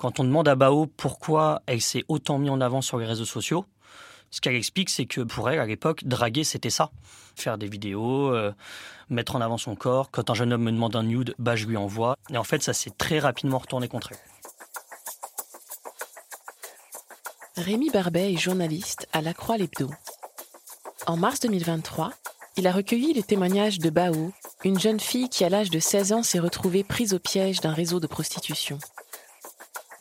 Quand on demande à Bao pourquoi elle s'est autant mis en avant sur les réseaux sociaux, ce qu'elle explique, c'est que pour elle, à l'époque, draguer, c'était ça. Faire des vidéos, euh, mettre en avant son corps. Quand un jeune homme me demande un nude, bah, je lui envoie. Et en fait, ça s'est très rapidement retourné contre elle. Rémi Barbet est journaliste à La Croix l'Hebdo. En mars 2023, il a recueilli le témoignage de Bao, une jeune fille qui, à l'âge de 16 ans, s'est retrouvée prise au piège d'un réseau de prostitution.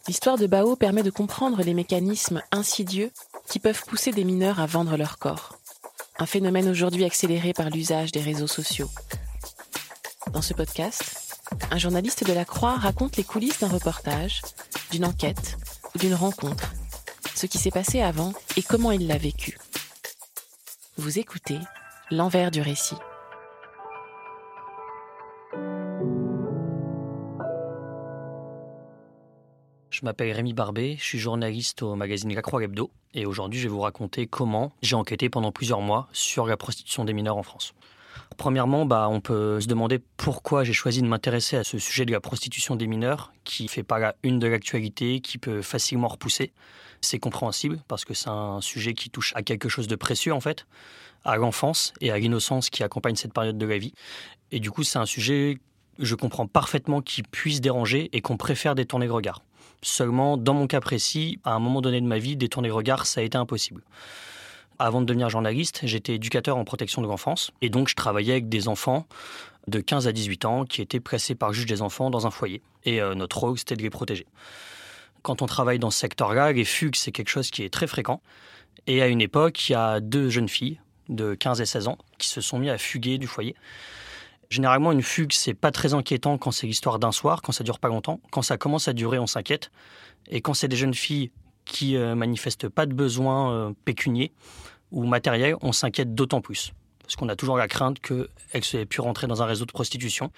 L'histoire de Bao permet de comprendre les mécanismes insidieux qui peuvent pousser des mineurs à vendre leur corps. Un phénomène aujourd'hui accéléré par l'usage des réseaux sociaux. Dans ce podcast, un journaliste de la Croix raconte les coulisses d'un reportage, d'une enquête ou d'une rencontre, ce qui s'est passé avant et comment il l'a vécu. Vous écoutez l'envers du récit. Je m'appelle Rémi Barbet, je suis journaliste au magazine La Croix Hebdo et aujourd'hui je vais vous raconter comment j'ai enquêté pendant plusieurs mois sur la prostitution des mineurs en France. Premièrement, bah, on peut se demander pourquoi j'ai choisi de m'intéresser à ce sujet de la prostitution des mineurs qui fait pas la une de l'actualité, qui peut facilement repousser. C'est compréhensible parce que c'est un sujet qui touche à quelque chose de précieux en fait, à l'enfance et à l'innocence qui accompagne cette période de la vie. Et du coup, c'est un sujet, je comprends parfaitement, qui puisse déranger et qu'on préfère détourner le regard. Seulement, dans mon cas précis, à un moment donné de ma vie, détourner le regard, ça a été impossible. Avant de devenir journaliste, j'étais éducateur en protection de l'enfance et donc je travaillais avec des enfants de 15 à 18 ans qui étaient placés par juge des enfants dans un foyer. Et euh, notre rôle, c'était de les protéger. Quand on travaille dans ce secteur-là, les fugues, c'est quelque chose qui est très fréquent. Et à une époque, il y a deux jeunes filles de 15 et 16 ans qui se sont mis à fuguer du foyer. Généralement, une fugue, c'est pas très inquiétant quand c'est l'histoire d'un soir, quand ça dure pas longtemps. Quand ça commence à durer, on s'inquiète. Et quand c'est des jeunes filles qui euh, manifestent pas de besoin euh, ou matériel, on s'inquiète d'autant plus. Parce qu'on a toujours la crainte qu'elles aient pu rentrer dans un réseau de prostitution.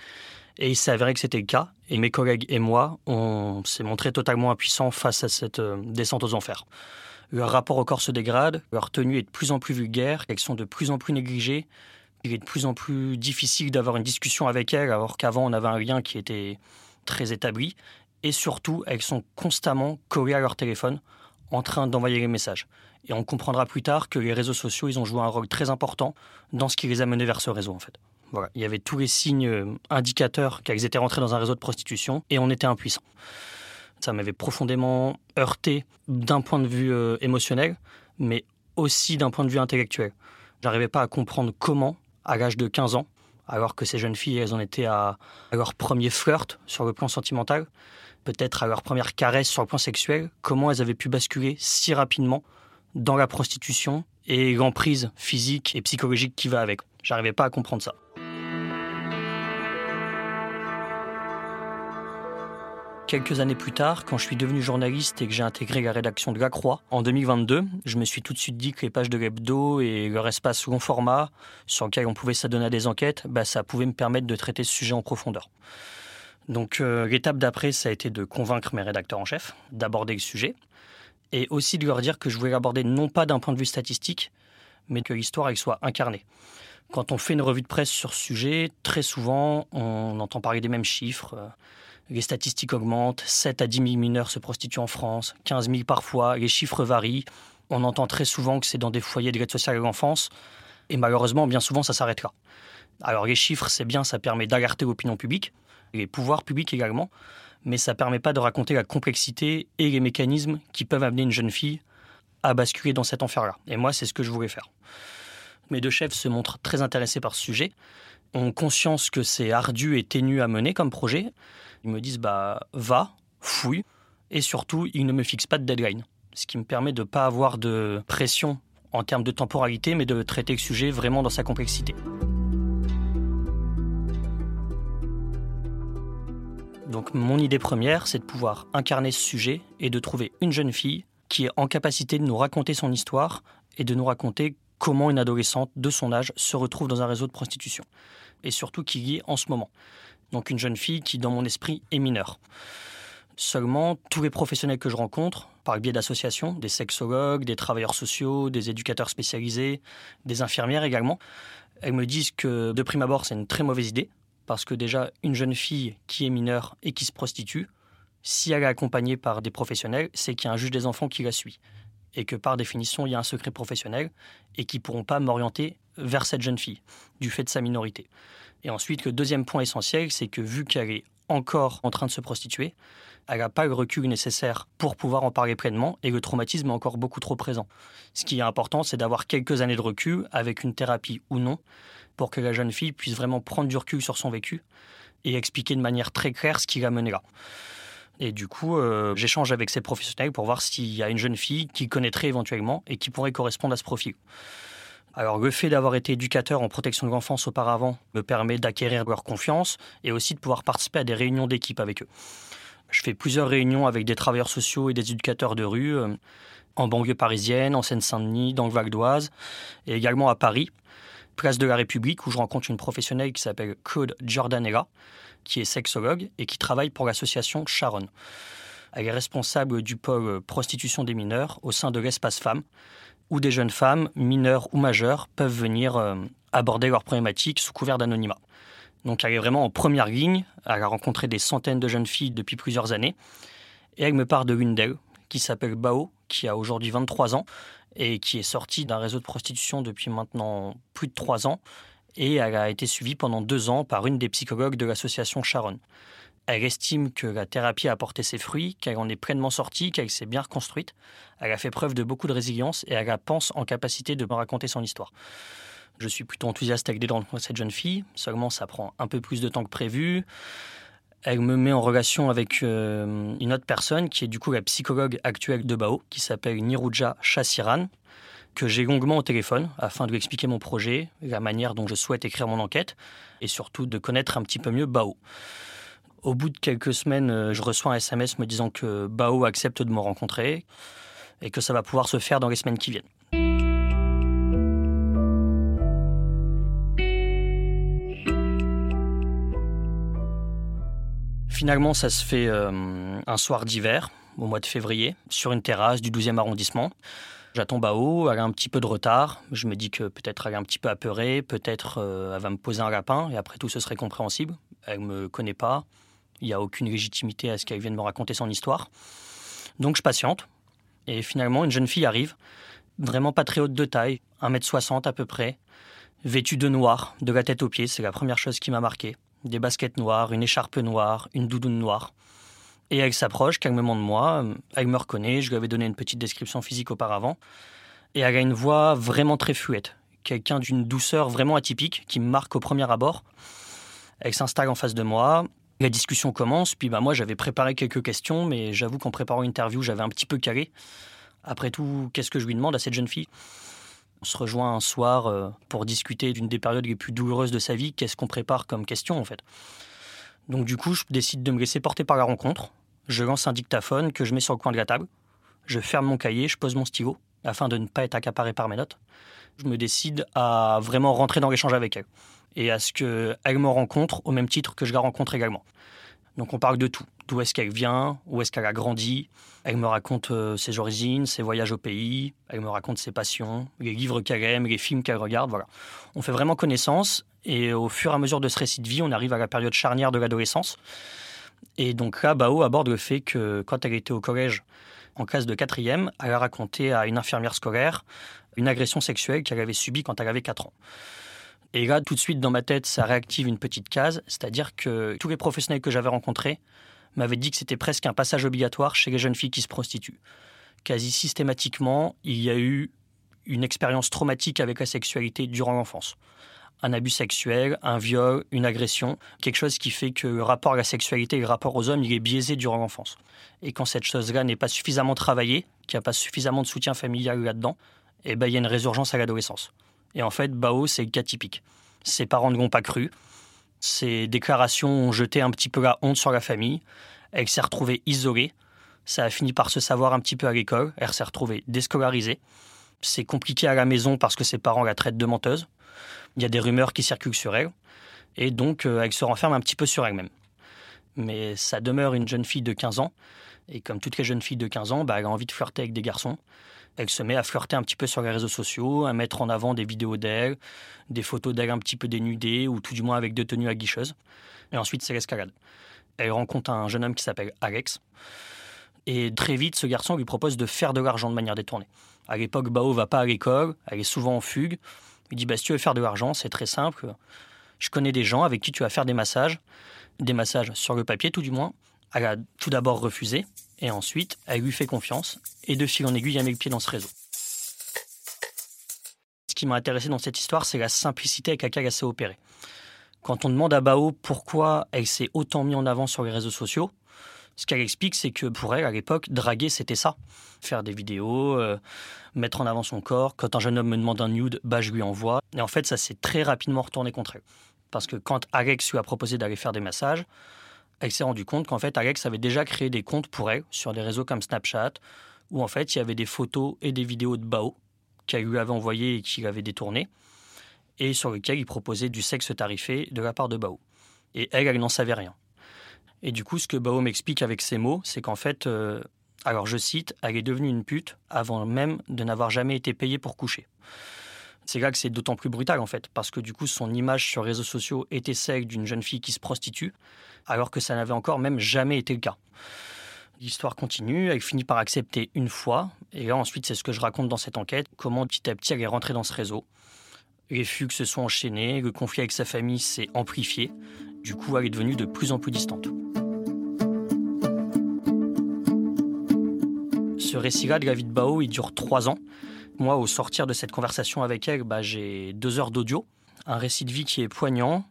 Et il s'est avéré que c'était le cas. Et mes collègues et moi, on s'est montré totalement impuissants face à cette euh, descente aux enfers. Leur rapport au corps se dégrade, leur tenue est de plus en plus vulgaire, elles sont de plus en plus négligées, il est de plus en plus difficile d'avoir une discussion avec elles, alors qu'avant on avait un lien qui était très établi. Et surtout, elles sont constamment collées à leur téléphone, en train d'envoyer les messages. Et on comprendra plus tard que les réseaux sociaux, ils ont joué un rôle très important dans ce qui les a menés vers ce réseau, en fait. Voilà. Il y avait tous les signes euh, indicateurs qu'elles étaient rentrées dans un réseau de prostitution et on était impuissants. Ça m'avait profondément heurté d'un point de vue euh, émotionnel, mais aussi d'un point de vue intellectuel. J'arrivais pas à comprendre comment à l'âge de 15 ans, alors que ces jeunes filles, elles en étaient à, leur premier flirt sur le plan sentimental, peut-être à leur première caresse sur le plan sexuel, comment elles avaient pu basculer si rapidement dans la prostitution et l'emprise physique et psychologique qui va avec? J'arrivais pas à comprendre ça. Quelques années plus tard, quand je suis devenu journaliste et que j'ai intégré la rédaction de La Croix, en 2022, je me suis tout de suite dit que les pages de l'hebdo et leur espace long format, sur lequel on pouvait s'adonner à des enquêtes, bah, ça pouvait me permettre de traiter ce sujet en profondeur. Donc euh, l'étape d'après, ça a été de convaincre mes rédacteurs en chef d'aborder le sujet, et aussi de leur dire que je voulais l'aborder non pas d'un point de vue statistique, mais que l'histoire soit incarnée. Quand on fait une revue de presse sur ce sujet, très souvent, on entend parler des mêmes chiffres. Euh, les statistiques augmentent, 7 à 10 000 mineurs se prostituent en France, 15 000 parfois, les chiffres varient. On entend très souvent que c'est dans des foyers de l'aide sociale à l'enfance, et malheureusement, bien souvent, ça s'arrête là. Alors les chiffres, c'est bien, ça permet d'alerter l'opinion publique, les pouvoirs publics également, mais ça ne permet pas de raconter la complexité et les mécanismes qui peuvent amener une jeune fille à basculer dans cet enfer-là. Et moi, c'est ce que je voulais faire. Mes deux chefs se montrent très intéressés par ce sujet, ont conscience que c'est ardu et ténu à mener comme projet, ils me disent bah va, fouille, et surtout ils ne me fixent pas de deadline, ce qui me permet de ne pas avoir de pression en termes de temporalité, mais de traiter le sujet vraiment dans sa complexité. Donc mon idée première, c'est de pouvoir incarner ce sujet et de trouver une jeune fille qui est en capacité de nous raconter son histoire et de nous raconter comment une adolescente de son âge se retrouve dans un réseau de prostitution. Et surtout qui y est en ce moment. Donc une jeune fille qui, dans mon esprit, est mineure. Seulement, tous les professionnels que je rencontre, par le biais d'associations, des sexologues, des travailleurs sociaux, des éducateurs spécialisés, des infirmières également, elles me disent que de prime abord, c'est une très mauvaise idée, parce que déjà, une jeune fille qui est mineure et qui se prostitue, si elle est accompagnée par des professionnels, c'est qu'il y a un juge des enfants qui la suit. Et que par définition, il y a un secret professionnel et qui pourront pas m'orienter vers cette jeune fille, du fait de sa minorité. Et ensuite, le deuxième point essentiel, c'est que vu qu'elle est encore en train de se prostituer, elle n'a pas le recul nécessaire pour pouvoir en parler pleinement et le traumatisme est encore beaucoup trop présent. Ce qui est important, c'est d'avoir quelques années de recul avec une thérapie ou non pour que la jeune fille puisse vraiment prendre du recul sur son vécu et expliquer de manière très claire ce qui l'a mené là. Et du coup, euh, j'échange avec ces professionnels pour voir s'il y a une jeune fille qui connaîtrait éventuellement et qui pourrait correspondre à ce profil. Alors le fait d'avoir été éducateur en protection de l'enfance auparavant me permet d'acquérir leur confiance et aussi de pouvoir participer à des réunions d'équipe avec eux. Je fais plusieurs réunions avec des travailleurs sociaux et des éducateurs de rue, euh, en banlieue parisienne, en Seine-Saint-Denis, dans le Val d'Oise, et également à Paris, place de la République, où je rencontre une professionnelle qui s'appelle Claude Giordanella, qui est sexologue et qui travaille pour l'association Sharon. Elle est responsable du pôle prostitution des mineurs au sein de l'espace femmes, où des jeunes femmes, mineures ou majeures, peuvent venir euh, aborder leurs problématiques sous couvert d'anonymat. Donc elle est vraiment en première ligne, elle a rencontré des centaines de jeunes filles depuis plusieurs années, et elle me parle de l'une d'elles, qui s'appelle Bao, qui a aujourd'hui 23 ans, et qui est sortie d'un réseau de prostitution depuis maintenant plus de 3 ans, et elle a été suivie pendant deux ans par une des psychologues de l'association Sharon. Elle estime que la thérapie a apporté ses fruits, qu'elle en est pleinement sortie, qu'elle s'est bien reconstruite. Elle a fait preuve de beaucoup de résilience et elle pense en capacité de me raconter son histoire. Je suis plutôt enthousiaste à l'idée de cette jeune fille, seulement ça prend un peu plus de temps que prévu. Elle me met en relation avec euh, une autre personne qui est du coup la psychologue actuelle de Bao, qui s'appelle Niruja Chassiran, que j'ai longuement au téléphone afin de lui expliquer mon projet, la manière dont je souhaite écrire mon enquête et surtout de connaître un petit peu mieux Bao. Au bout de quelques semaines, euh, je reçois un SMS me disant que Bao accepte de me rencontrer et que ça va pouvoir se faire dans les semaines qui viennent. Finalement, ça se fait euh, un soir d'hiver, au mois de février, sur une terrasse du 12e arrondissement. J'attends Bao, elle a un petit peu de retard. Je me dis que peut-être elle est un petit peu apeurée, peut-être euh, elle va me poser un lapin, et après tout, ce serait compréhensible. Elle ne me connaît pas, il n'y a aucune légitimité à ce qu'elle vienne me raconter son histoire. Donc je patiente, et finalement, une jeune fille arrive, vraiment pas très haute de taille, 1m60 à peu près, vêtue de noir, de la tête aux pieds, c'est la première chose qui m'a marqué. Des baskets noires, une écharpe noire, une doudoune noire. Et elle s'approche calmement de moi, elle me reconnaît, je lui avais donné une petite description physique auparavant. Et elle a une voix vraiment très fluette, quelqu'un d'une douceur vraiment atypique qui me marque au premier abord. Elle s'installe en face de moi, la discussion commence, puis bah moi j'avais préparé quelques questions, mais j'avoue qu'en préparant l'interview j'avais un petit peu calé. Après tout, qu'est-ce que je lui demande à cette jeune fille? On se rejoint un soir euh, pour discuter d'une des périodes les plus douloureuses de sa vie. Qu'est-ce qu'on prépare comme question en fait Donc du coup, je décide de me laisser porter par la rencontre. Je lance un dictaphone que je mets sur le coin de la table. Je ferme mon cahier, je pose mon stylo, afin de ne pas être accaparé par mes notes. Je me décide à vraiment rentrer dans l'échange avec elle et à ce qu'elle me rencontre au même titre que je la rencontre également. Donc on parle de tout. D'où est-ce qu'elle vient, où est-ce qu'elle a grandi. Elle me raconte euh, ses origines, ses voyages au pays. Elle me raconte ses passions, les livres qu'elle aime, les films qu'elle regarde. Voilà. On fait vraiment connaissance et au fur et à mesure de ce récit de vie, on arrive à la période charnière de l'adolescence. Et donc là, Bao aborde le fait que quand elle était au collège, en classe de quatrième, elle a raconté à une infirmière scolaire une agression sexuelle qu'elle avait subie quand elle avait 4 ans. Et là, tout de suite, dans ma tête, ça réactive une petite case, c'est-à-dire que tous les professionnels que j'avais rencontrés m'avaient dit que c'était presque un passage obligatoire chez les jeunes filles qui se prostituent. Quasi systématiquement, il y a eu une expérience traumatique avec la sexualité durant l'enfance. Un abus sexuel, un viol, une agression, quelque chose qui fait que le rapport à la sexualité et le rapport aux hommes, il est biaisé durant l'enfance. Et quand cette chose-là n'est pas suffisamment travaillée, qu'il n'y a pas suffisamment de soutien familial là-dedans, eh ben, il y a une résurgence à l'adolescence. Et en fait, Bao, c'est le cas typique. Ses parents ne l'ont pas cru. Ces déclarations ont jeté un petit peu la honte sur la famille. Elle s'est retrouvée isolée. Ça a fini par se savoir un petit peu à l'école. Elle s'est retrouvée déscolarisée. C'est compliqué à la maison parce que ses parents la traitent de menteuse. Il y a des rumeurs qui circulent sur elle. Et donc, euh, elle se renferme un petit peu sur elle-même. Mais ça demeure une jeune fille de 15 ans. Et comme toutes les jeunes filles de 15 ans, bah, elle a envie de flirter avec des garçons. Elle se met à flirter un petit peu sur les réseaux sociaux, à mettre en avant des vidéos d'elle, des photos d'elle un petit peu dénudée, ou tout du moins avec deux tenues aguicheuses. Et ensuite, c'est l'escalade. Elle rencontre un jeune homme qui s'appelle Alex. Et très vite, ce garçon lui propose de faire de l'argent de manière détournée. À l'époque, Bao va pas à l'école, elle est souvent en fugue. Il dit bah, si tu veux faire de l'argent, c'est très simple. Je connais des gens avec qui tu vas faire des massages, des massages sur le papier tout du moins. Elle a tout d'abord refusé, et ensuite, elle lui fait confiance, et de fil en aiguille, elle met le pied dans ce réseau. Ce qui m'a intéressé dans cette histoire, c'est la simplicité avec laquelle elle s'est opérée. Quand on demande à Bao pourquoi elle s'est autant mis en avant sur les réseaux sociaux, ce qu'elle explique, c'est que pour elle, à l'époque, draguer, c'était ça. Faire des vidéos, euh, mettre en avant son corps. Quand un jeune homme me demande un nude, bah, je lui envoie. Et en fait, ça s'est très rapidement retourné contre elle. Parce que quand Alex lui a proposé d'aller faire des massages, elle s'est rendue compte qu'en fait, Alex avait déjà créé des comptes pour elle sur des réseaux comme Snapchat, où en fait, il y avait des photos et des vidéos de Bao qu'elle lui avait envoyées et qu'il avait détournées, et sur lesquelles il proposait du sexe tarifé de la part de Bao. Et elle, elle n'en savait rien. Et du coup, ce que Bao m'explique avec ces mots, c'est qu'en fait, euh, alors je cite, elle est devenue une pute avant même de n'avoir jamais été payée pour coucher. C'est là que c'est d'autant plus brutal en fait, parce que du coup son image sur les réseaux sociaux était celle d'une jeune fille qui se prostitue, alors que ça n'avait encore même jamais été le cas. L'histoire continue, elle finit par accepter une fois, et là ensuite c'est ce que je raconte dans cette enquête, comment petit à petit elle est rentrée dans ce réseau. Les fugues se sont enchaînées, le conflit avec sa famille s'est amplifié, du coup elle est devenue de plus en plus distante. Ce récit-là de la vie de Bao, il dure trois ans. Moi, au sortir de cette conversation avec elle, bah, j'ai deux heures d'audio, un récit de vie qui est poignant.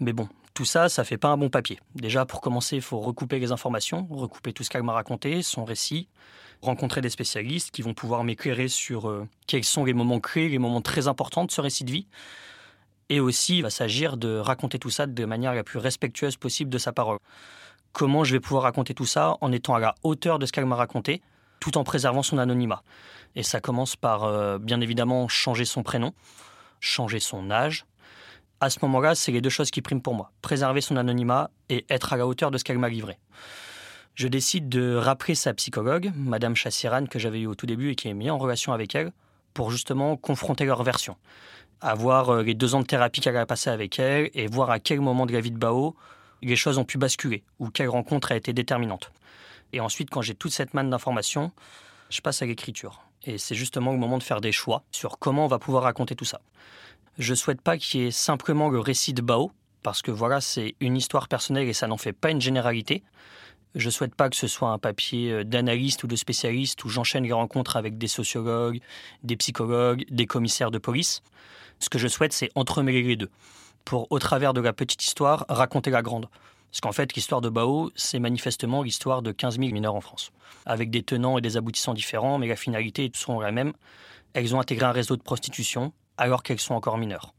Mais bon, tout ça, ça fait pas un bon papier. Déjà, pour commencer, il faut recouper les informations, recouper tout ce qu'elle m'a raconté, son récit, rencontrer des spécialistes qui vont pouvoir m'éclairer sur euh, quels sont les moments clés, les moments très importants de ce récit de vie. Et aussi, il va s'agir de raconter tout ça de manière la plus respectueuse possible de sa parole. Comment je vais pouvoir raconter tout ça en étant à la hauteur de ce qu'elle m'a raconté, tout en préservant son anonymat. Et ça commence par, euh, bien évidemment, changer son prénom, changer son âge. À ce moment-là, c'est les deux choses qui priment pour moi. Préserver son anonymat et être à la hauteur de ce qu'elle m'a livré. Je décide de rappeler sa psychologue, Madame Chassiran, que j'avais eu au tout début et qui est mis en relation avec elle, pour justement confronter leur version. Avoir euh, les deux ans de thérapie qu'elle a passé avec elle et voir à quel moment de la vie de Bao les choses ont pu basculer ou quelle rencontre a été déterminante. Et ensuite, quand j'ai toute cette manne d'informations, je passe à l'écriture. Et c'est justement le moment de faire des choix sur comment on va pouvoir raconter tout ça. Je souhaite pas qu'il y ait simplement le récit de Bao, parce que voilà, c'est une histoire personnelle et ça n'en fait pas une généralité. Je souhaite pas que ce soit un papier euh, d'analyste ou de spécialiste où j'enchaîne les rencontres avec des sociologues, des psychologues, des commissaires de police. Ce que je souhaite, c'est entremêler les deux, pour, au travers de la petite histoire, raconter la grande. Parce qu'en fait, l'histoire de Bao, c'est manifestement l'histoire de 15 000 mineurs en France, avec des tenants et des aboutissants différents, mais la finalité est toujours la même. Elles ont intégré un réseau de prostitution alors qu'elles sont encore mineures.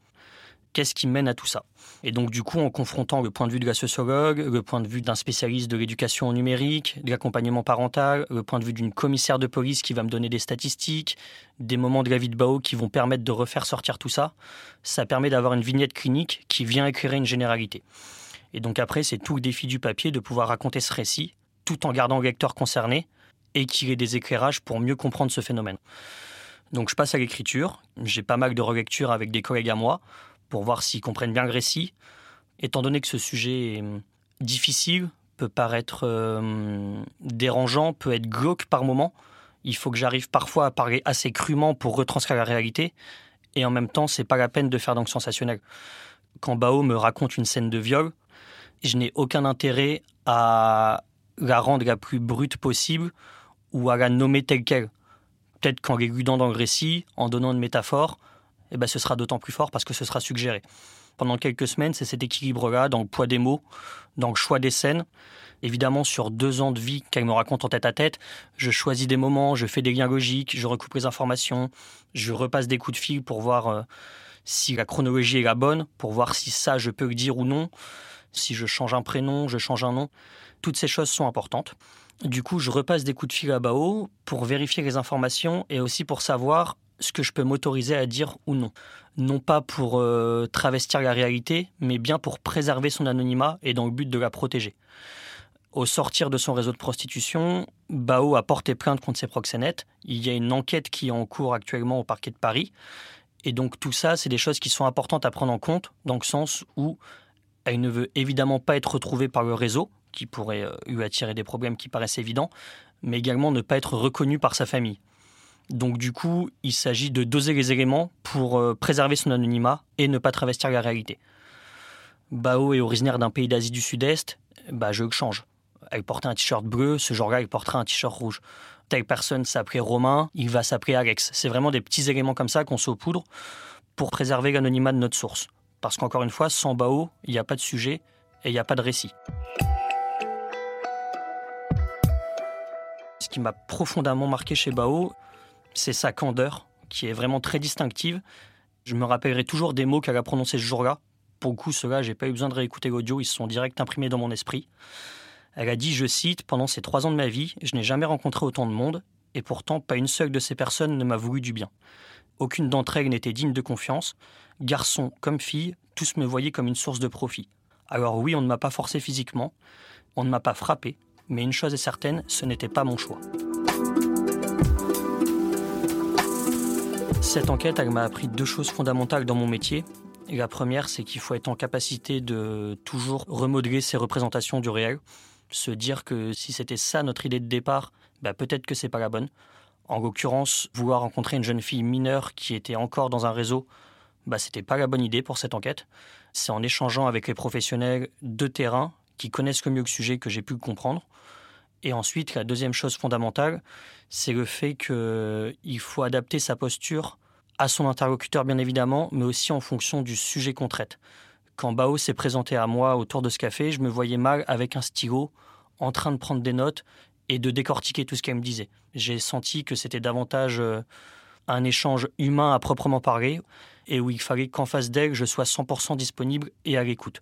Qu'est-ce qui mène à tout ça? Et donc, du coup, en confrontant le point de vue de la sociologue, le point de vue d'un spécialiste de l'éducation numérique, de l'accompagnement parental, le point de vue d'une commissaire de police qui va me donner des statistiques, des moments de la vie de Bao qui vont permettre de refaire sortir tout ça, ça permet d'avoir une vignette clinique qui vient éclairer une généralité. Et donc après, c'est tout le défi du papier de pouvoir raconter ce récit tout en gardant le lecteur concerné et qu'il ait des éclairages pour mieux comprendre ce phénomène. Donc je passe à l'écriture. J'ai pas mal de relectures avec des collègues à moi pour voir s'ils comprennent bien le récit. Étant donné que ce sujet est hum, difficile, peut paraître hum, dérangeant, peut être glauque par moment, il faut que j'arrive parfois à parler assez crûment pour retranscrire la réalité. Et en même temps, c'est pas la peine de faire donc sensationnel. Quand Bao me raconte une scène de viol, je n'ai aucun intérêt à la rendre la plus brute possible ou à la nommer telle qu'elle. Peut-être qu'en l'égudant dans le récit, en donnant une métaphore, eh ben, ce sera d'autant plus fort parce que ce sera suggéré. Pendant quelques semaines, c'est cet équilibre-là dans le poids des mots, dans le choix des scènes. Évidemment, sur deux ans de vie qu'elle me raconte en tête à tête, je choisis des moments, je fais des liens logiques, je recoupe les informations, je repasse des coups de fil pour voir euh, si la chronologie est la bonne, pour voir si ça je peux le dire ou non, si je change un prénom, je change un nom. Toutes ces choses sont importantes. Du coup, je repasse des coups de fil à Bao pour vérifier les informations et aussi pour savoir ce que je peux m'autoriser à dire ou non. Non pas pour euh, travestir la réalité, mais bien pour préserver son anonymat et dans le but de la protéger. Au sortir de son réseau de prostitution, Bao a porté plainte contre ses proxénètes. Il y a une enquête qui est en cours actuellement au parquet de Paris. Et donc tout ça, c'est des choses qui sont importantes à prendre en compte, dans le sens où elle ne veut évidemment pas être retrouvée par le réseau, qui pourrait euh, lui attirer des problèmes qui paraissent évidents, mais également ne pas être reconnue par sa famille. Donc du coup, il s'agit de doser les éléments pour euh, préserver son anonymat et ne pas travestir la réalité. Bao est originaire d'un pays d'Asie du Sud-Est, bah je le change. Elle portait un t-shirt bleu, ce jour-là, il portera un t-shirt rouge. Telle personne s'appelait Romain, il va s'appeler Alex. C'est vraiment des petits éléments comme ça qu'on saupoudre pour préserver l'anonymat de notre source. Parce qu'encore une fois, sans Bao, il n'y a pas de sujet et il n'y a pas de récit. Ce qui m'a profondément marqué chez Bao, c'est sa candeur, qui est vraiment très distinctive. Je me rappellerai toujours des mots qu'elle a prononcés ce jour-là. Pour le coup, ceux-là, j'ai pas eu besoin de réécouter l'audio, ils sont direct imprimés dans mon esprit. Elle a dit, je cite, Pendant ces trois ans de ma vie, je n'ai jamais rencontré autant de monde, et pourtant pas une seule de ces personnes ne m'a voulu du bien. Aucune d'entre elles n'était digne de confiance. Garçon comme fille, tous me voyaient comme une source de profit. Alors oui, on ne m'a pas forcé physiquement, on ne m'a pas frappé, mais une chose est certaine, ce n'était pas mon choix. Cette enquête, elle m'a appris deux choses fondamentales dans mon métier. la première, c'est qu'il faut être en capacité de toujours remodeler ses représentations du réel. Se dire que si c'était ça notre idée de départ, bah peut-être que c'est pas la bonne. En l'occurrence, vouloir rencontrer une jeune fille mineure qui était encore dans un réseau, bah c'était pas la bonne idée pour cette enquête. C'est en échangeant avec les professionnels de terrain qui connaissent le mieux le sujet que j'ai pu le comprendre. Et ensuite, la deuxième chose fondamentale, c'est le fait qu'il faut adapter sa posture à son interlocuteur, bien évidemment, mais aussi en fonction du sujet qu'on traite. Quand Bao s'est présenté à moi autour de ce café, je me voyais mal avec un stylo, en train de prendre des notes et de décortiquer tout ce qu'elle me disait. J'ai senti que c'était davantage euh, un échange humain à proprement parler, et où il fallait qu'en face d'elle, je sois 100% disponible et à l'écoute.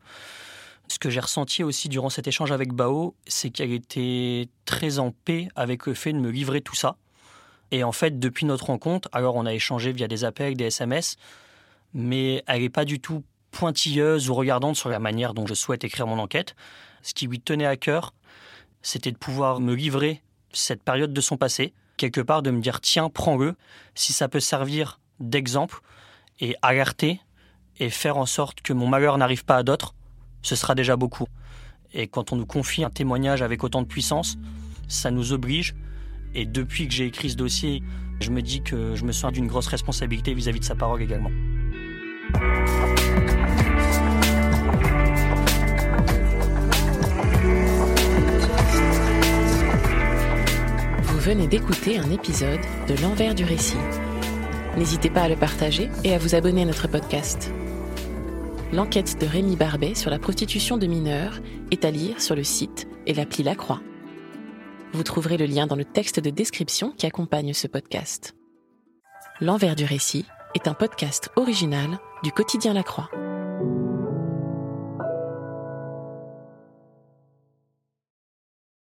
Ce que j'ai ressenti aussi durant cet échange avec Bao, c'est qu'elle était très en paix avec le fait de me livrer tout ça. Et en fait, depuis notre rencontre, alors on a échangé via des appels, des SMS, mais elle n'est pas du tout pointilleuse ou regardante sur la manière dont je souhaite écrire mon enquête. Ce qui lui tenait à cœur, c'était de pouvoir me livrer cette période de son passé, quelque part de me dire tiens, prends-le, si ça peut servir d'exemple et alerter et faire en sorte que mon malheur n'arrive pas à d'autres, ce sera déjà beaucoup. Et quand on nous confie un témoignage avec autant de puissance, ça nous oblige. Et depuis que j'ai écrit ce dossier, je me dis que je me sens d'une grosse responsabilité vis-à-vis de sa parole également. Vous venez d'écouter un épisode de L'envers du récit. N'hésitez pas à le partager et à vous abonner à notre podcast. L'enquête de Rémi Barbet sur la prostitution de mineurs est à lire sur le site et l'appli La Croix. Vous trouverez le lien dans le texte de description qui accompagne ce podcast. L'envers du récit est un podcast original du quotidien La Croix.